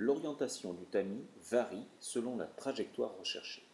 l'orientation du tamis varie selon la trajectoire recherchée.